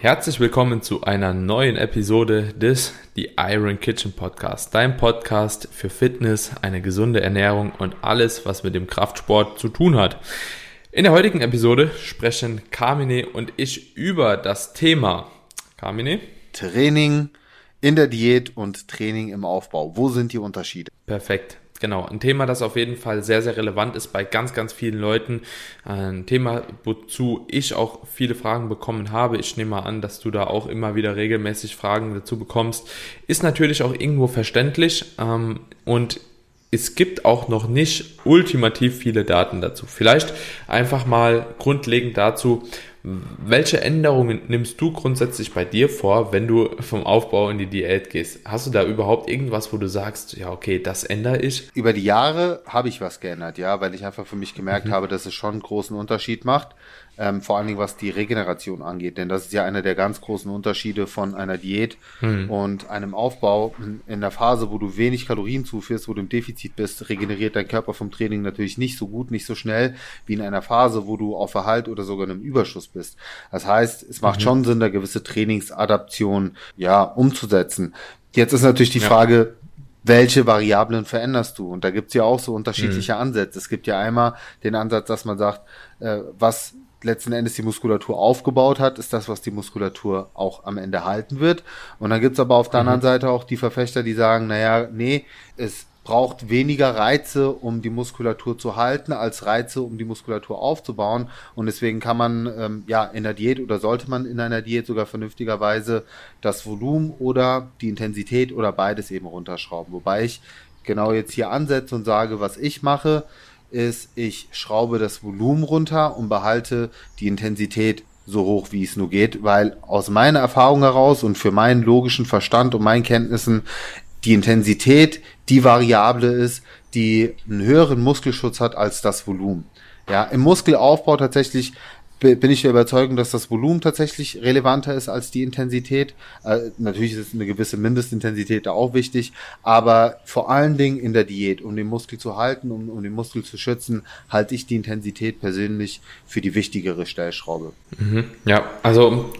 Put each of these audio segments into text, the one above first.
Herzlich willkommen zu einer neuen Episode des The Iron Kitchen Podcast, dein Podcast für Fitness, eine gesunde Ernährung und alles, was mit dem Kraftsport zu tun hat. In der heutigen Episode sprechen Carmine und ich über das Thema Carmine Training in der Diät und Training im Aufbau. Wo sind die Unterschiede? Perfekt. Genau, ein Thema, das auf jeden Fall sehr, sehr relevant ist bei ganz, ganz vielen Leuten. Ein Thema, wozu ich auch viele Fragen bekommen habe. Ich nehme mal an, dass du da auch immer wieder regelmäßig Fragen dazu bekommst. Ist natürlich auch irgendwo verständlich ähm, und es gibt auch noch nicht ultimativ viele Daten dazu. Vielleicht einfach mal grundlegend dazu, welche Änderungen nimmst du grundsätzlich bei dir vor, wenn du vom Aufbau in die Diät gehst? Hast du da überhaupt irgendwas, wo du sagst, ja, okay, das ändere ich? Über die Jahre habe ich was geändert, ja, weil ich einfach für mich gemerkt mhm. habe, dass es schon einen großen Unterschied macht ähm, vor allen Dingen was die Regeneration angeht. Denn das ist ja einer der ganz großen Unterschiede von einer Diät hm. und einem Aufbau. In der Phase, wo du wenig Kalorien zuführst, wo du im Defizit bist, regeneriert dein Körper vom Training natürlich nicht so gut, nicht so schnell wie in einer Phase, wo du auf Erhalt oder sogar in einem Überschuss bist. Das heißt, es macht mhm. schon Sinn, da gewisse Trainingsadaption ja umzusetzen. Jetzt ist natürlich die ja. Frage, welche Variablen veränderst du? Und da gibt's ja auch so unterschiedliche mhm. Ansätze. Es gibt ja einmal den Ansatz, dass man sagt, äh, was letzten Endes die Muskulatur aufgebaut hat, ist das, was die Muskulatur auch am Ende halten wird. Und dann gibt's aber auf der mhm. anderen Seite auch die Verfechter, die sagen, naja, nee, es braucht weniger Reize, um die Muskulatur zu halten, als Reize, um die Muskulatur aufzubauen. Und deswegen kann man ähm, ja in der Diät oder sollte man in einer Diät sogar vernünftigerweise das Volumen oder die Intensität oder beides eben runterschrauben. Wobei ich genau jetzt hier ansetze und sage, was ich mache, ist, ich schraube das Volumen runter und behalte die Intensität so hoch, wie es nur geht, weil aus meiner Erfahrung heraus und für meinen logischen Verstand und meinen Kenntnissen die Intensität die Variable ist, die einen höheren Muskelschutz hat als das Volumen. Ja, im Muskelaufbau tatsächlich bin ich der Überzeugung, dass das Volumen tatsächlich relevanter ist als die Intensität. Äh, natürlich ist eine gewisse Mindestintensität da auch wichtig, aber vor allen Dingen in der Diät, um den Muskel zu halten, um, um den Muskel zu schützen, halte ich die Intensität persönlich für die wichtigere Stellschraube. Mhm. Ja, also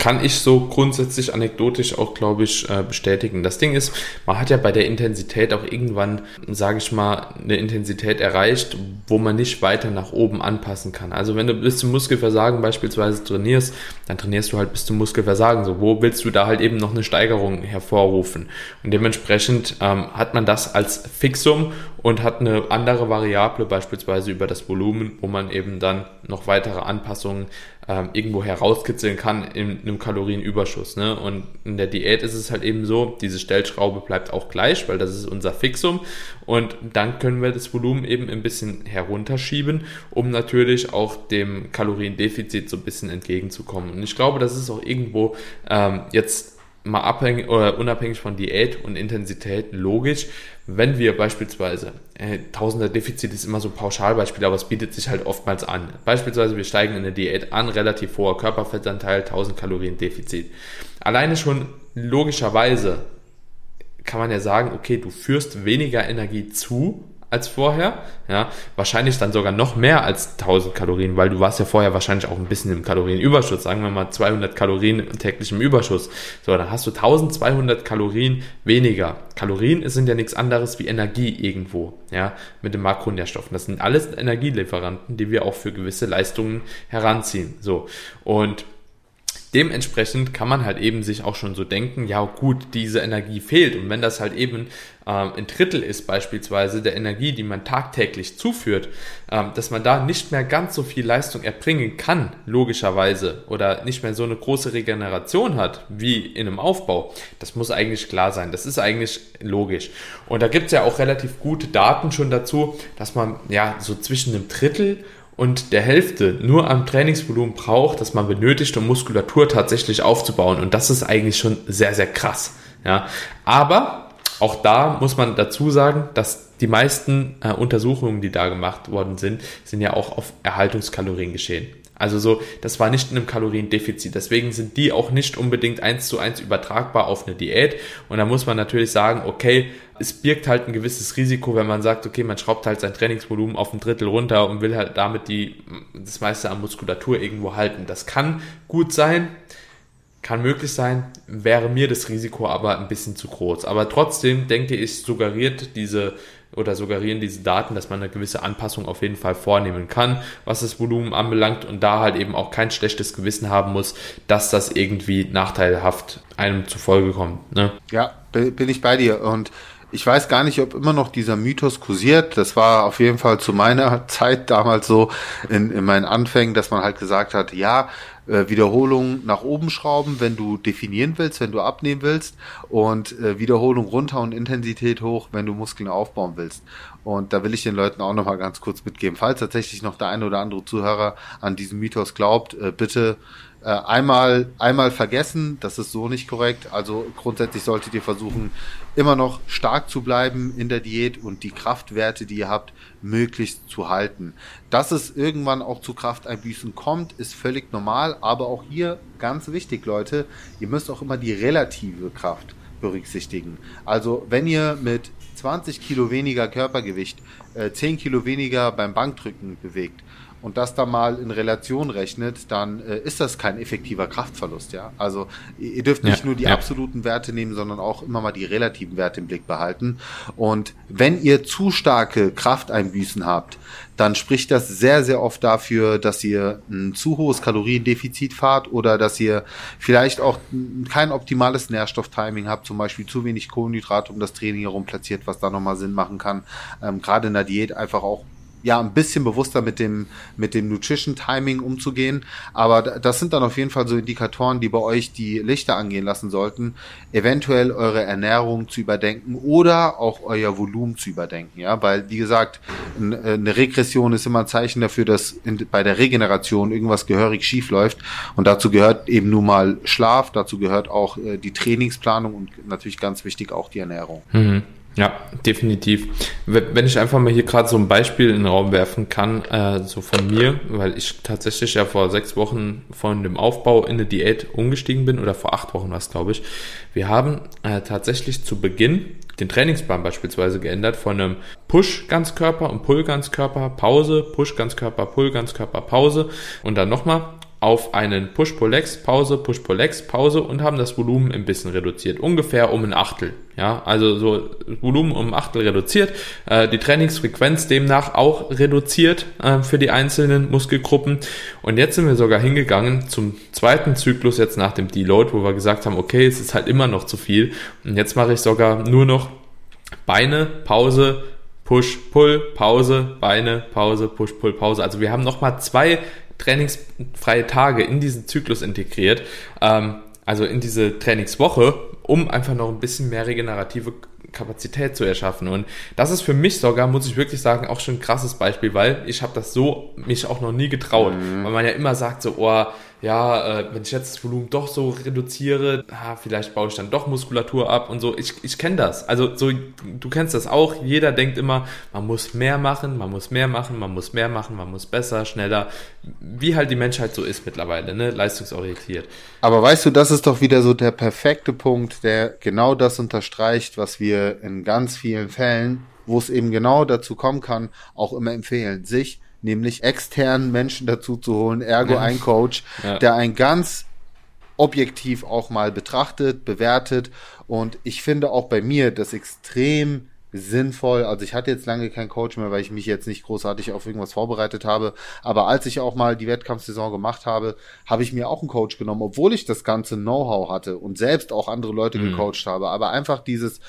kann ich so grundsätzlich anekdotisch auch, glaube ich, äh, bestätigen. Das Ding ist, man hat ja bei der Intensität auch irgendwann, sage ich mal, eine Intensität erreicht, wo man nicht weiter nach oben anpassen kann. Also wenn du bis zum Muskelversagen beispielsweise trainierst, dann trainierst du halt bis zum Muskelversagen. So, wo willst du da halt eben noch eine Steigerung hervorrufen? Und dementsprechend ähm, hat man das als Fixum und hat eine andere Variable, beispielsweise über das Volumen, wo man eben dann noch weitere Anpassungen ähm, irgendwo herauskitzeln kann in einem Kalorienüberschuss. Ne? Und in der Diät ist es halt eben so, diese Stellschraube bleibt auch gleich, weil das ist unser Fixum. Und dann können wir das Volumen eben ein bisschen herunterschieben, um natürlich auch dem Kaloriendefizit so ein bisschen entgegenzukommen. Und ich glaube, das ist auch irgendwo ähm, jetzt mal abhängig oder unabhängig von Diät und Intensität logisch, wenn wir beispielsweise, äh, Tausender Defizit ist immer so ein Pauschalbeispiel, aber es bietet sich halt oftmals an. Beispielsweise wir steigen in der Diät an, relativ hoher Körperfettanteil, 1000 Kalorien Defizit. Alleine schon logischerweise kann man ja sagen, okay, du führst weniger Energie zu, als vorher. Ja, wahrscheinlich dann sogar noch mehr als 1000 Kalorien, weil du warst ja vorher wahrscheinlich auch ein bisschen im Kalorienüberschuss. Sagen wir mal 200 Kalorien täglich im Überschuss. So, dann hast du 1200 Kalorien weniger. Kalorien sind ja nichts anderes wie Energie irgendwo. Ja, mit den Makronährstoffen. Das sind alles Energielieferanten, die wir auch für gewisse Leistungen heranziehen. So. Und dementsprechend kann man halt eben sich auch schon so denken, ja gut, diese Energie fehlt. Und wenn das halt eben ähm, ein Drittel ist beispielsweise der Energie, die man tagtäglich zuführt, ähm, dass man da nicht mehr ganz so viel Leistung erbringen kann, logischerweise, oder nicht mehr so eine große Regeneration hat wie in einem Aufbau, das muss eigentlich klar sein. Das ist eigentlich logisch. Und da gibt es ja auch relativ gute Daten schon dazu, dass man ja so zwischen einem Drittel und der Hälfte nur am Trainingsvolumen braucht, das man benötigt, um Muskulatur tatsächlich aufzubauen. Und das ist eigentlich schon sehr, sehr krass. Ja, aber auch da muss man dazu sagen, dass die meisten äh, Untersuchungen, die da gemacht worden sind, sind ja auch auf Erhaltungskalorien geschehen. Also so, das war nicht in einem Kaloriendefizit. Deswegen sind die auch nicht unbedingt eins zu eins übertragbar auf eine Diät. Und da muss man natürlich sagen, okay, es birgt halt ein gewisses Risiko, wenn man sagt, okay, man schraubt halt sein Trainingsvolumen auf ein Drittel runter und will halt damit die, das meiste an Muskulatur irgendwo halten. Das kann gut sein. kann möglich sein, wäre mir das Risiko aber ein bisschen zu groß. Aber trotzdem denke ich, suggeriert diese oder suggerieren diese Daten, dass man eine gewisse Anpassung auf jeden Fall vornehmen kann, was das Volumen anbelangt und da halt eben auch kein schlechtes Gewissen haben muss, dass das irgendwie nachteilhaft einem zufolge kommt. Ne? Ja, bin ich bei dir und ich weiß gar nicht, ob immer noch dieser Mythos kursiert. Das war auf jeden Fall zu meiner Zeit damals so in, in meinen Anfängen, dass man halt gesagt hat, ja, äh, Wiederholung nach oben schrauben, wenn du definieren willst, wenn du abnehmen willst und äh, Wiederholung runter und Intensität hoch, wenn du Muskeln aufbauen willst. Und da will ich den Leuten auch nochmal ganz kurz mitgeben. Falls tatsächlich noch der eine oder andere Zuhörer an diesen Mythos glaubt, äh, bitte äh, einmal, einmal vergessen, das ist so nicht korrekt. Also grundsätzlich solltet ihr versuchen, immer noch stark zu bleiben in der Diät und die Kraftwerte, die ihr habt, möglichst zu halten. Dass es irgendwann auch zu Krafteinbüßen kommt, ist völlig normal, aber auch hier ganz wichtig, Leute, ihr müsst auch immer die relative Kraft berücksichtigen. Also wenn ihr mit 20 Kilo weniger Körpergewicht äh, 10 Kilo weniger beim Bankdrücken bewegt, und das da mal in Relation rechnet, dann äh, ist das kein effektiver Kraftverlust, ja. Also ihr dürft nicht ja, nur die ja. absoluten Werte nehmen, sondern auch immer mal die relativen Werte im Blick behalten. Und wenn ihr zu starke Krafteinbüßen habt, dann spricht das sehr, sehr oft dafür, dass ihr ein zu hohes Kaloriendefizit fahrt oder dass ihr vielleicht auch kein optimales Nährstofftiming habt, zum Beispiel zu wenig Kohlenhydrate um das Training herum platziert, was da nochmal Sinn machen kann. Ähm, Gerade in der Diät einfach auch ja ein bisschen bewusster mit dem mit dem Nutrition Timing umzugehen, aber das sind dann auf jeden Fall so Indikatoren, die bei euch die Lichter angehen lassen sollten, eventuell eure Ernährung zu überdenken oder auch euer Volumen zu überdenken, ja, weil wie gesagt, eine Regression ist immer ein Zeichen dafür, dass in, bei der Regeneration irgendwas gehörig schief läuft und dazu gehört eben nun mal Schlaf, dazu gehört auch äh, die Trainingsplanung und natürlich ganz wichtig auch die Ernährung. Mhm. Ja, definitiv. Wenn ich einfach mal hier gerade so ein Beispiel in den Raum werfen kann, äh, so von mir, weil ich tatsächlich ja vor sechs Wochen von dem Aufbau in eine Diät umgestiegen bin oder vor acht Wochen was, glaube ich. Wir haben äh, tatsächlich zu Beginn den Trainingsplan beispielsweise geändert von einem Push-Ganzkörper und Pull-Ganzkörper, Pause, Push-Ganzkörper, Pull-Ganzkörper, Pause und dann nochmal auf einen Push-Pull-Legs, Pause, Push-Pull-Legs, Pause und haben das Volumen ein bisschen reduziert. Ungefähr um ein Achtel. Ja, also so Volumen um ein Achtel reduziert. Äh, die Trainingsfrequenz demnach auch reduziert äh, für die einzelnen Muskelgruppen. Und jetzt sind wir sogar hingegangen zum zweiten Zyklus jetzt nach dem Deload, wo wir gesagt haben, okay, es ist halt immer noch zu viel. Und jetzt mache ich sogar nur noch Beine, Pause, Push, Pull, Pause, Beine, Pause, Push, Pull, Pause. Also wir haben nochmal zwei trainingsfreie Tage in diesen Zyklus integriert, ähm, also in diese Trainingswoche, um einfach noch ein bisschen mehr regenerative Kapazität zu erschaffen. Und das ist für mich sogar, muss ich wirklich sagen, auch schon ein krasses Beispiel, weil ich habe das so mich auch noch nie getraut. Mhm. Weil man ja immer sagt so, oh, ja, äh, wenn ich jetzt das Volumen doch so reduziere, ah, vielleicht baue ich dann doch Muskulatur ab und so. Ich, ich kenne das. Also so, du kennst das auch. Jeder denkt immer, man muss mehr machen, man muss mehr machen, man muss mehr machen, man muss besser, schneller. Wie halt die Menschheit so ist mittlerweile, ne? leistungsorientiert. Aber weißt du, das ist doch wieder so der perfekte Punkt, der genau das unterstreicht, was wir in ganz vielen Fällen, wo es eben genau dazu kommen kann, auch immer empfehlen, sich nämlich externen Menschen dazu zu holen, ergo ja. ein Coach, ja. der ein ganz objektiv auch mal betrachtet, bewertet. Und ich finde auch bei mir das extrem sinnvoll. Also ich hatte jetzt lange keinen Coach mehr, weil ich mich jetzt nicht großartig auf irgendwas vorbereitet habe. Aber als ich auch mal die Wettkampfsaison gemacht habe, habe ich mir auch einen Coach genommen, obwohl ich das ganze Know-how hatte und selbst auch andere Leute mhm. gecoacht habe. Aber einfach dieses,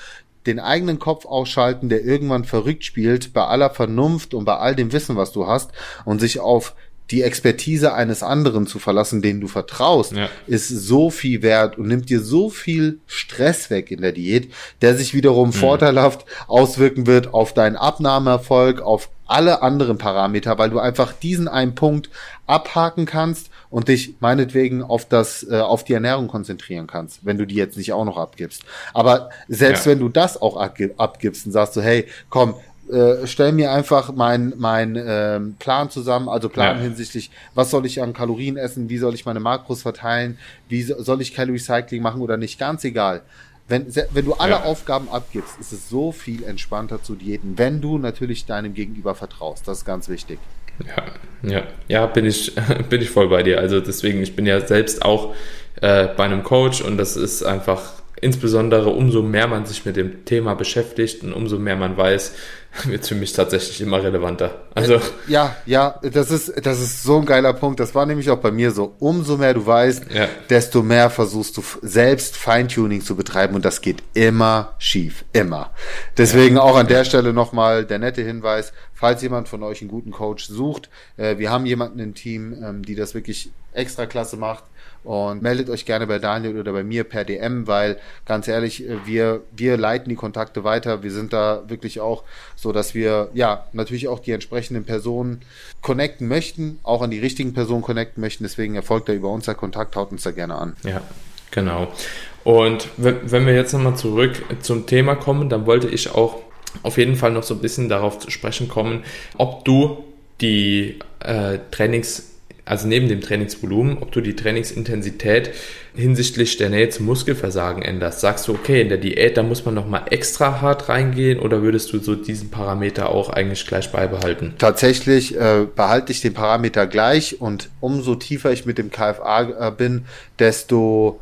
den eigenen Kopf ausschalten, der irgendwann verrückt spielt, bei aller Vernunft und bei all dem Wissen, was du hast, und sich auf die Expertise eines anderen zu verlassen, den du vertraust, ja. ist so viel wert und nimmt dir so viel Stress weg in der Diät, der sich wiederum mhm. vorteilhaft auswirken wird auf deinen Abnahmeerfolg, auf alle anderen Parameter, weil du einfach diesen einen Punkt abhaken kannst und dich meinetwegen auf das, äh, auf die Ernährung konzentrieren kannst, wenn du die jetzt nicht auch noch abgibst. Aber selbst ja. wenn du das auch abgibst und sagst so, hey, komm, äh, stell mir einfach meinen mein, ähm, Plan zusammen, also Plan ja. hinsichtlich, was soll ich an Kalorien essen, wie soll ich meine Makros verteilen, wie soll ich Calorie Cycling machen oder nicht, ganz egal. Wenn, wenn du alle ja. Aufgaben abgibst, ist es so viel entspannter zu diäten, wenn du natürlich deinem Gegenüber vertraust. Das ist ganz wichtig. Ja, ja, ja, bin ich, bin ich voll bei dir. Also deswegen, ich bin ja selbst auch äh, bei einem Coach und das ist einfach insbesondere umso mehr man sich mit dem Thema beschäftigt und umso mehr man weiß, wird für mich tatsächlich immer relevanter. Also ja, ja, das ist das ist so ein geiler Punkt. Das war nämlich auch bei mir so. Umso mehr du weißt, ja. desto mehr versuchst du selbst Feintuning zu betreiben und das geht immer schief, immer. Deswegen ja. auch an der Stelle nochmal der nette Hinweis: Falls jemand von euch einen guten Coach sucht, äh, wir haben jemanden im Team, ähm, die das wirklich extra klasse macht und meldet euch gerne bei Daniel oder bei mir per DM, weil ganz ehrlich, äh, wir, wir leiten die Kontakte weiter. Wir sind da wirklich auch so, dass wir ja natürlich auch die entsprechenden Personen connecten möchten, auch an die richtigen Personen connecten möchten. Deswegen erfolgt da über unser Kontakt, haut uns da gerne an. Ja, genau. Und wenn wir jetzt nochmal zurück zum Thema kommen, dann wollte ich auch auf jeden Fall noch so ein bisschen darauf zu sprechen kommen, ob du die äh, Trainings also neben dem Trainingsvolumen, ob du die Trainingsintensität hinsichtlich der Nähe zum Muskelversagen änderst. Sagst du, okay, in der Diät, da muss man nochmal extra hart reingehen oder würdest du so diesen Parameter auch eigentlich gleich beibehalten? Tatsächlich äh, behalte ich den Parameter gleich und umso tiefer ich mit dem KFA äh, bin, desto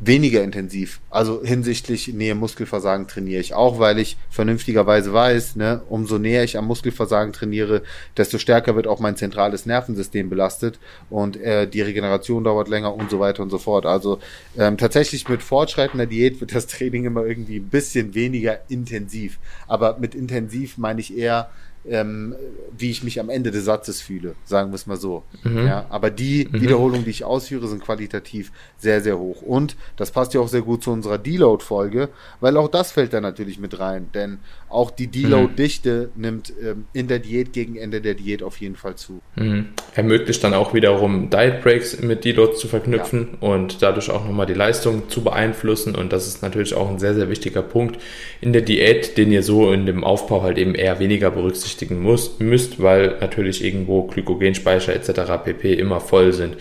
weniger intensiv. Also hinsichtlich Nähe Muskelversagen trainiere ich auch, weil ich vernünftigerweise weiß, ne, umso näher ich am Muskelversagen trainiere, desto stärker wird auch mein zentrales Nervensystem belastet und äh, die Regeneration dauert länger und so weiter und so fort. Also ähm, tatsächlich mit fortschreitender Diät wird das Training immer irgendwie ein bisschen weniger intensiv. Aber mit intensiv meine ich eher ähm, wie ich mich am Ende des Satzes fühle, sagen wir es mal so. Mhm. Ja, aber die mhm. Wiederholungen, die ich ausführe, sind qualitativ sehr, sehr hoch. Und das passt ja auch sehr gut zu unserer Deload-Folge, weil auch das fällt da natürlich mit rein. Denn auch die Deload-Dichte mhm. nimmt ähm, in der Diät gegen Ende der Diät auf jeden Fall zu. Mhm. Ermöglicht dann auch wiederum Diet Breaks mit Deload zu verknüpfen ja. und dadurch auch nochmal die Leistung zu beeinflussen. Und das ist natürlich auch ein sehr, sehr wichtiger Punkt in der Diät, den ihr so in dem Aufbau halt eben eher weniger berücksichtigen muss, müsst, weil natürlich irgendwo Glykogenspeicher etc. pp. immer voll sind.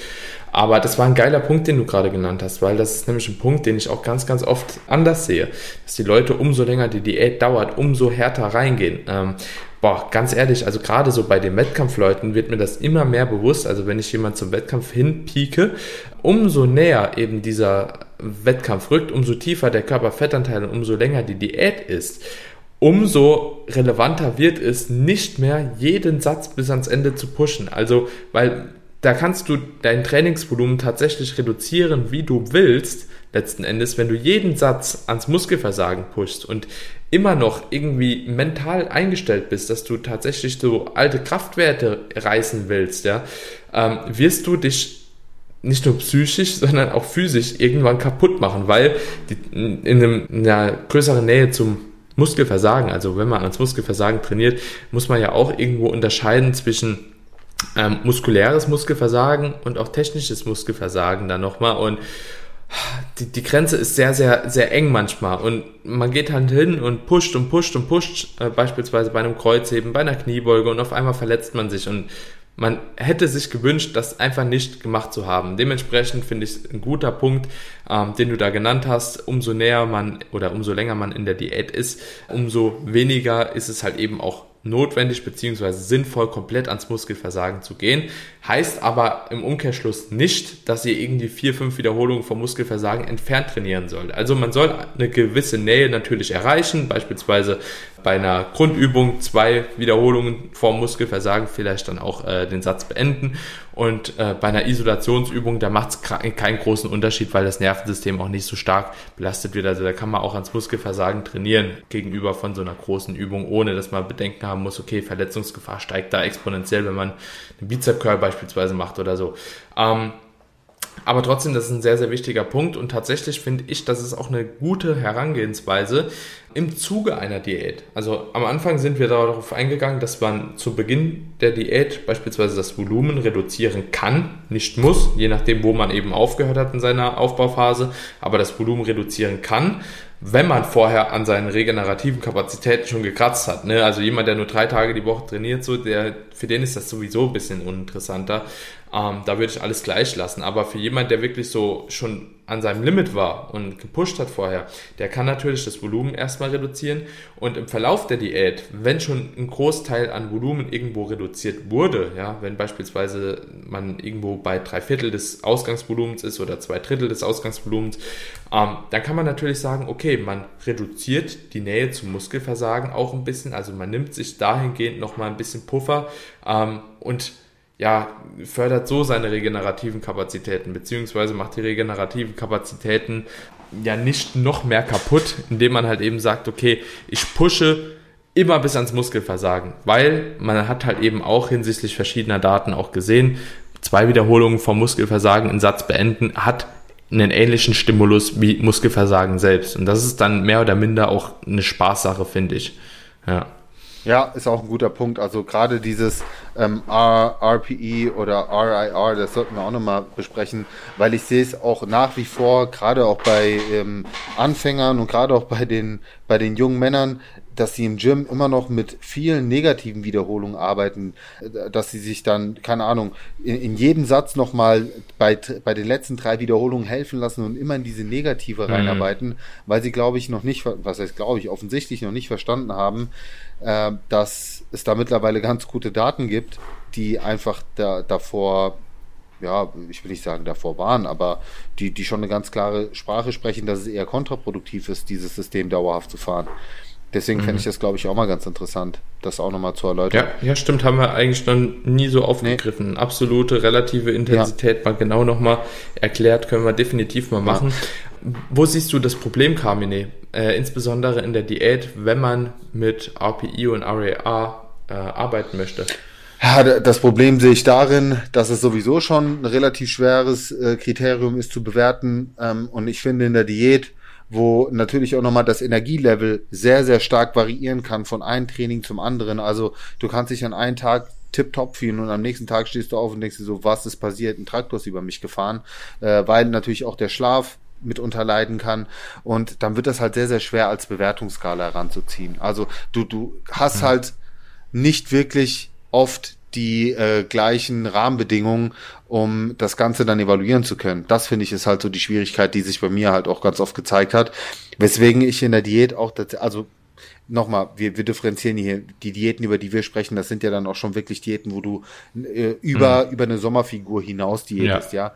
Aber das war ein geiler Punkt, den du gerade genannt hast, weil das ist nämlich ein Punkt, den ich auch ganz, ganz oft anders sehe. Dass die Leute umso länger die Diät dauert, umso härter reingehen. Ähm, boah, ganz ehrlich, also gerade so bei den Wettkampfleuten wird mir das immer mehr bewusst. Also wenn ich jemand zum Wettkampf hinpieke, umso näher eben dieser Wettkampf rückt, umso tiefer der Körperfettanteil und umso länger die Diät ist, umso relevanter wird es, nicht mehr jeden Satz bis ans Ende zu pushen. Also, weil da kannst du dein Trainingsvolumen tatsächlich reduzieren, wie du willst, letzten Endes, wenn du jeden Satz ans Muskelversagen pushst und immer noch irgendwie mental eingestellt bist, dass du tatsächlich so alte Kraftwerte reißen willst, ja, ähm, wirst du dich nicht nur psychisch, sondern auch physisch irgendwann kaputt machen, weil die, in, einem, in einer größeren Nähe zum Muskelversagen, also wenn man ans Muskelversagen trainiert, muss man ja auch irgendwo unterscheiden zwischen ähm, muskuläres Muskelversagen und auch technisches Muskelversagen dann nochmal. Und die, die Grenze ist sehr, sehr, sehr eng manchmal. Und man geht halt hin und pusht und pusht und pusht, äh, beispielsweise bei einem Kreuzheben, bei einer Kniebeuge und auf einmal verletzt man sich. Und man hätte sich gewünscht, das einfach nicht gemacht zu haben. Dementsprechend finde ich ein guter Punkt, ähm, den du da genannt hast. Umso näher man oder umso länger man in der Diät ist, umso weniger ist es halt eben auch notwendig bzw. sinnvoll, komplett ans Muskelversagen zu gehen. Heißt aber im Umkehrschluss nicht, dass ihr irgendwie vier, fünf Wiederholungen vom Muskelversagen entfernt trainieren sollt. Also man soll eine gewisse Nähe natürlich erreichen, beispielsweise bei einer Grundübung zwei Wiederholungen vorm Muskelversagen vielleicht dann auch äh, den Satz beenden. Und äh, bei einer Isolationsübung, da macht es keinen großen Unterschied, weil das Nervensystem auch nicht so stark belastet wird. Also da kann man auch ans Muskelversagen trainieren gegenüber von so einer großen Übung, ohne dass man Bedenken haben muss, okay, Verletzungsgefahr steigt da exponentiell, wenn man einen Bizep Curl beispielsweise macht oder so. Ähm, aber trotzdem, das ist ein sehr, sehr wichtiger Punkt und tatsächlich finde ich, das ist auch eine gute Herangehensweise im Zuge einer Diät. Also am Anfang sind wir darauf eingegangen, dass man zu Beginn der Diät beispielsweise das Volumen reduzieren kann, nicht muss, je nachdem, wo man eben aufgehört hat in seiner Aufbauphase, aber das Volumen reduzieren kann wenn man vorher an seinen regenerativen Kapazitäten schon gekratzt hat. Ne? Also jemand, der nur drei Tage die Woche trainiert, so, der, für den ist das sowieso ein bisschen uninteressanter. Ähm, da würde ich alles gleich lassen. Aber für jemand, der wirklich so schon an seinem Limit war und gepusht hat vorher, der kann natürlich das Volumen erstmal reduzieren und im Verlauf der Diät, wenn schon ein Großteil an Volumen irgendwo reduziert wurde, ja, wenn beispielsweise man irgendwo bei drei Viertel des Ausgangsvolumens ist oder zwei Drittel des Ausgangsvolumens, ähm, dann kann man natürlich sagen, okay, man reduziert die Nähe zum Muskelversagen auch ein bisschen, also man nimmt sich dahingehend nochmal ein bisschen Puffer ähm, und ja, fördert so seine regenerativen Kapazitäten, beziehungsweise macht die regenerativen Kapazitäten ja nicht noch mehr kaputt, indem man halt eben sagt, okay, ich pushe immer bis ans Muskelversagen, weil man hat halt eben auch hinsichtlich verschiedener Daten auch gesehen, zwei Wiederholungen vom Muskelversagen in Satz beenden hat einen ähnlichen Stimulus wie Muskelversagen selbst. Und das ist dann mehr oder minder auch eine Spaßsache, finde ich. Ja. Ja, ist auch ein guter Punkt. Also gerade dieses ähm, R, RPE oder RIR, das sollten wir auch nochmal besprechen, weil ich sehe es auch nach wie vor, gerade auch bei ähm, Anfängern und gerade auch bei den, bei den jungen Männern, dass sie im Gym immer noch mit vielen negativen Wiederholungen arbeiten, dass sie sich dann, keine Ahnung, in, in jedem Satz nochmal bei, bei den letzten drei Wiederholungen helfen lassen und immer in diese Negative mhm. reinarbeiten, weil sie, glaube ich, noch nicht, was heißt, glaube ich, offensichtlich noch nicht verstanden haben, äh, dass es da mittlerweile ganz gute Daten gibt, die einfach da, davor ja, ich will nicht sagen davor waren, aber die, die schon eine ganz klare Sprache sprechen, dass es eher kontraproduktiv ist, dieses System dauerhaft zu fahren. Deswegen mhm. fände ich das, glaube ich, auch mal ganz interessant, das auch nochmal zu erläutern. Ja, ja, stimmt, haben wir eigentlich noch nie so aufgegriffen. Nee. Absolute relative Intensität ja. mal genau nochmal erklärt, können wir definitiv mal machen. Ja. Wo siehst du das Problem, Carmine? Äh, insbesondere in der Diät, wenn man mit RPI und RAA äh, arbeiten möchte? Ja, das Problem sehe ich darin, dass es sowieso schon ein relativ schweres äh, Kriterium ist zu bewerten. Ähm, und ich finde in der Diät wo natürlich auch nochmal das Energielevel sehr, sehr stark variieren kann von einem Training zum anderen. Also du kannst dich an einen Tag tipptopp fühlen und am nächsten Tag stehst du auf und denkst dir so, was ist passiert? Ein Traktor ist über mich gefahren, äh, weil natürlich auch der Schlaf mitunter leiden kann und dann wird das halt sehr, sehr schwer als Bewertungsskala heranzuziehen. Also du, du hast mhm. halt nicht wirklich oft die äh, gleichen Rahmenbedingungen, um das Ganze dann evaluieren zu können. Das finde ich ist halt so die Schwierigkeit, die sich bei mir halt auch ganz oft gezeigt hat. Weswegen ich in der Diät auch, also nochmal, wir, wir differenzieren hier die Diäten, über die wir sprechen, das sind ja dann auch schon wirklich Diäten, wo du äh, über, mhm. über eine Sommerfigur hinaus diätest, ja. ja.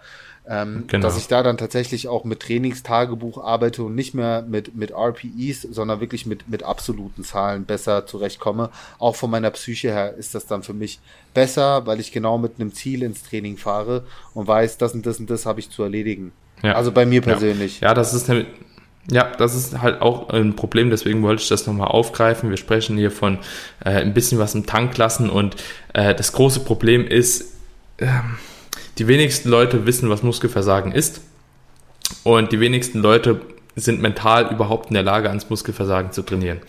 Ähm, genau. Dass ich da dann tatsächlich auch mit Trainingstagebuch arbeite und nicht mehr mit, mit RPEs, sondern wirklich mit, mit absoluten Zahlen besser zurechtkomme. Auch von meiner Psyche her ist das dann für mich besser, weil ich genau mit einem Ziel ins Training fahre und weiß, das und das und das habe ich zu erledigen. Ja. Also bei mir persönlich. Ja, ja das ist eine, ja, das ist halt auch ein Problem, deswegen wollte ich das nochmal aufgreifen. Wir sprechen hier von äh, ein bisschen was im Tank lassen und äh, das große Problem ist, ähm, die wenigsten Leute wissen, was Muskelversagen ist. Und die wenigsten Leute sind mental überhaupt in der Lage, ans Muskelversagen zu trainieren.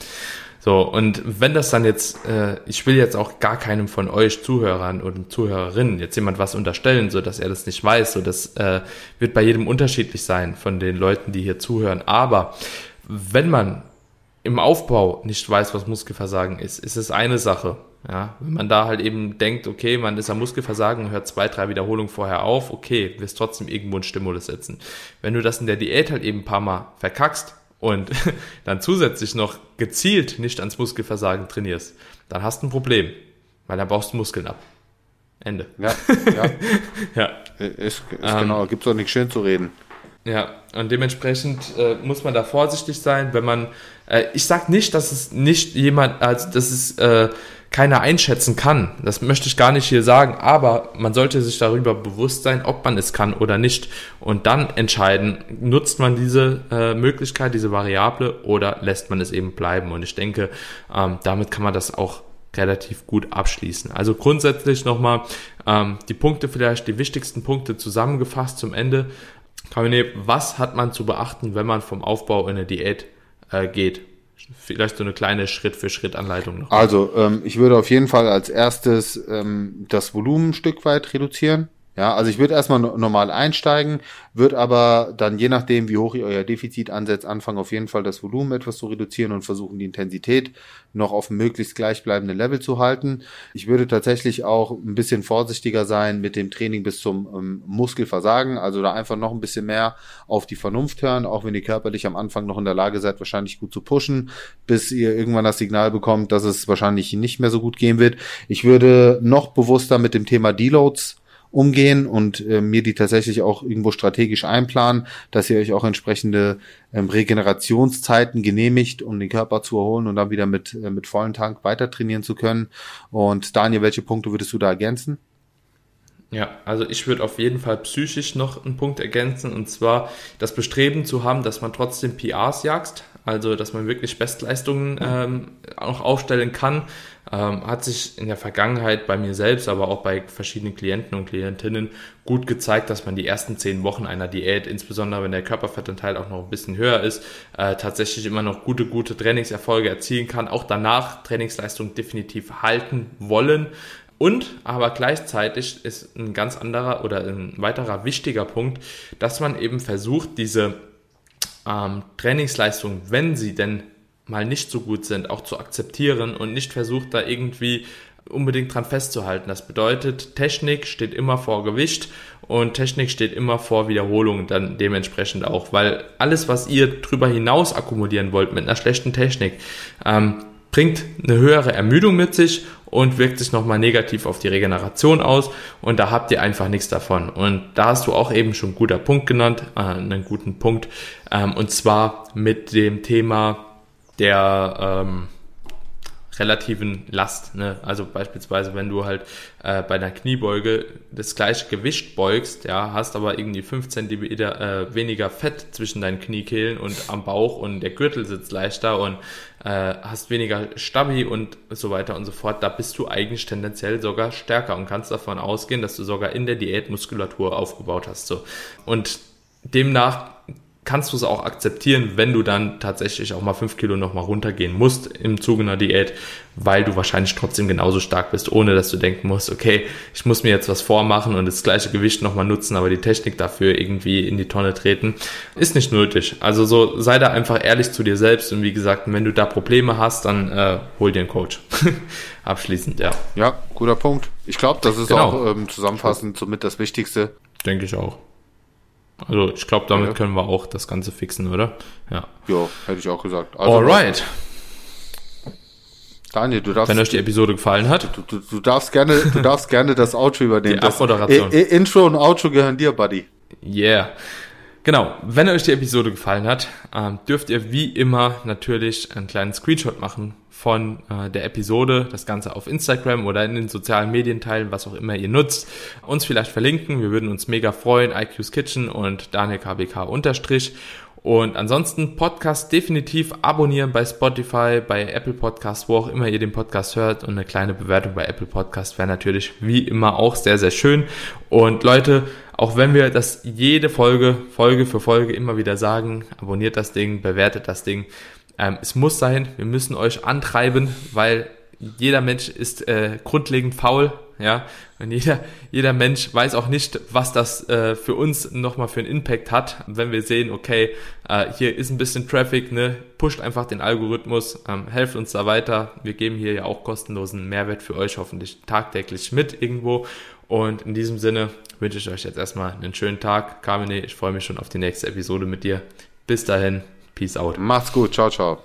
So, und wenn das dann jetzt, äh, ich will jetzt auch gar keinem von euch Zuhörern und Zuhörerinnen jetzt jemand was unterstellen, so dass er das nicht weiß, so das äh, wird bei jedem unterschiedlich sein von den Leuten, die hier zuhören. Aber wenn man im Aufbau nicht weiß, was Muskelversagen ist, ist es eine Sache. Ja, wenn man da halt eben denkt, okay, man ist am Muskelversagen und hört zwei, drei Wiederholungen vorher auf, okay, wirst trotzdem irgendwo einen Stimulus setzen. Wenn du das in der Diät halt eben ein paar Mal verkackst und dann zusätzlich noch gezielt nicht ans Muskelversagen trainierst, dann hast du ein Problem, weil dann baust du Muskeln ab. Ende. Ja, ja. ja. Ist, ist ähm, genau, gibt's auch nichts schön zu reden. Ja, und dementsprechend äh, muss man da vorsichtig sein, wenn man, äh, ich sag nicht, dass es nicht jemand, also das ist, äh, keiner einschätzen kann. Das möchte ich gar nicht hier sagen, aber man sollte sich darüber bewusst sein, ob man es kann oder nicht. Und dann entscheiden, nutzt man diese äh, Möglichkeit, diese Variable oder lässt man es eben bleiben. Und ich denke, ähm, damit kann man das auch relativ gut abschließen. Also grundsätzlich nochmal ähm, die Punkte vielleicht, die wichtigsten Punkte zusammengefasst zum Ende. Kamine, was hat man zu beachten, wenn man vom Aufbau in eine Diät äh, geht? Vielleicht so eine kleine Schritt-für-Schritt-Anleitung noch. Also, ähm, ich würde auf jeden Fall als erstes ähm, das Volumen ein Stück weit reduzieren. Ja, also ich würde erstmal normal einsteigen, würde aber dann je nachdem, wie hoch ihr euer Defizit ansetzt, anfangen auf jeden Fall das Volumen etwas zu reduzieren und versuchen die Intensität noch auf möglichst gleichbleibenden Level zu halten. Ich würde tatsächlich auch ein bisschen vorsichtiger sein mit dem Training bis zum ähm, Muskelversagen, also da einfach noch ein bisschen mehr auf die Vernunft hören, auch wenn ihr körperlich am Anfang noch in der Lage seid, wahrscheinlich gut zu pushen, bis ihr irgendwann das Signal bekommt, dass es wahrscheinlich nicht mehr so gut gehen wird. Ich würde noch bewusster mit dem Thema Deloads umgehen und äh, mir die tatsächlich auch irgendwo strategisch einplanen, dass ihr euch auch entsprechende ähm, Regenerationszeiten genehmigt, um den Körper zu erholen und dann wieder mit, äh, mit vollen Tank weiter trainieren zu können. Und Daniel, welche Punkte würdest du da ergänzen? Ja, also ich würde auf jeden Fall psychisch noch einen Punkt ergänzen und zwar das Bestreben zu haben, dass man trotzdem PRs jagst, also dass man wirklich Bestleistungen ähm, auch aufstellen kann. Ähm, hat sich in der Vergangenheit bei mir selbst, aber auch bei verschiedenen Klienten und Klientinnen gut gezeigt, dass man die ersten zehn Wochen einer Diät, insbesondere wenn der Körperfettanteil auch noch ein bisschen höher ist, äh, tatsächlich immer noch gute, gute Trainingserfolge erzielen kann. Auch danach Trainingsleistung definitiv halten wollen. Und aber gleichzeitig ist ein ganz anderer oder ein weiterer wichtiger Punkt, dass man eben versucht, diese ähm, Trainingsleistung, wenn sie denn mal nicht so gut sind, auch zu akzeptieren und nicht versucht, da irgendwie unbedingt dran festzuhalten. Das bedeutet, Technik steht immer vor Gewicht und Technik steht immer vor Wiederholung dann dementsprechend auch, weil alles, was ihr drüber hinaus akkumulieren wollt mit einer schlechten Technik, ähm, bringt eine höhere Ermüdung mit sich und wirkt sich nochmal negativ auf die Regeneration aus und da habt ihr einfach nichts davon. Und da hast du auch eben schon guter Punkt genannt, äh, einen guten Punkt, ähm, und zwar mit dem Thema der ähm, relativen Last. Ne? Also beispielsweise, wenn du halt äh, bei einer Kniebeuge das gleiche Gewicht beugst, ja, hast aber irgendwie fünf Zentimeter äh, weniger Fett zwischen deinen Kniekehlen und am Bauch und der Gürtel sitzt leichter und äh, hast weniger Stabi und so weiter und so fort, da bist du eigentlich tendenziell sogar stärker und kannst davon ausgehen, dass du sogar in der Diät Muskulatur aufgebaut hast. So. Und demnach kannst du es auch akzeptieren, wenn du dann tatsächlich auch mal fünf Kilo nochmal runtergehen musst im Zuge einer Diät, weil du wahrscheinlich trotzdem genauso stark bist, ohne dass du denken musst, okay, ich muss mir jetzt was vormachen und das gleiche Gewicht nochmal nutzen, aber die Technik dafür irgendwie in die Tonne treten, ist nicht nötig. Also so sei da einfach ehrlich zu dir selbst und wie gesagt, wenn du da Probleme hast, dann äh, hol dir einen Coach. Abschließend, ja. Ja, guter Punkt. Ich glaube, das ist genau. auch ähm, zusammenfassend somit das Wichtigste. Denke ich auch. Also ich glaube, damit ja. können wir auch das Ganze fixen, oder? Ja. Ja, hätte ich auch gesagt. Also, Alright. Daniel, du darfst. Wenn euch die Episode gefallen hat. Du, du, du darfst gerne, du darfst gerne das Outro übernehmen. Die Abmoderation. Das, Intro und Outro gehören dir, Buddy. Yeah. Genau, wenn euch die Episode gefallen hat, ähm, dürft ihr wie immer natürlich einen kleinen Screenshot machen von äh, der Episode, das Ganze auf Instagram oder in den sozialen Medien teilen, was auch immer ihr nutzt, uns vielleicht verlinken. Wir würden uns mega freuen. IQ's Kitchen und Daniel KBK unterstrich. Und ansonsten Podcast definitiv abonnieren bei Spotify, bei Apple Podcast, wo auch immer ihr den Podcast hört. Und eine kleine Bewertung bei Apple Podcast wäre natürlich wie immer auch sehr, sehr schön. Und Leute, auch wenn wir das jede Folge, Folge für Folge immer wieder sagen, abonniert das Ding, bewertet das Ding. Ähm, es muss sein, wir müssen euch antreiben, weil jeder Mensch ist äh, grundlegend faul, ja, und jeder, jeder Mensch weiß auch nicht, was das äh, für uns nochmal für einen Impact hat, wenn wir sehen, okay, äh, hier ist ein bisschen Traffic, ne, pusht einfach den Algorithmus, ähm, helft uns da weiter. Wir geben hier ja auch kostenlosen Mehrwert für euch hoffentlich tagtäglich mit irgendwo. Und in diesem Sinne wünsche ich euch jetzt erstmal einen schönen Tag. Carmine, ich freue mich schon auf die nächste Episode mit dir. Bis dahin. Peace out. Macht's gut. Ciao, ciao.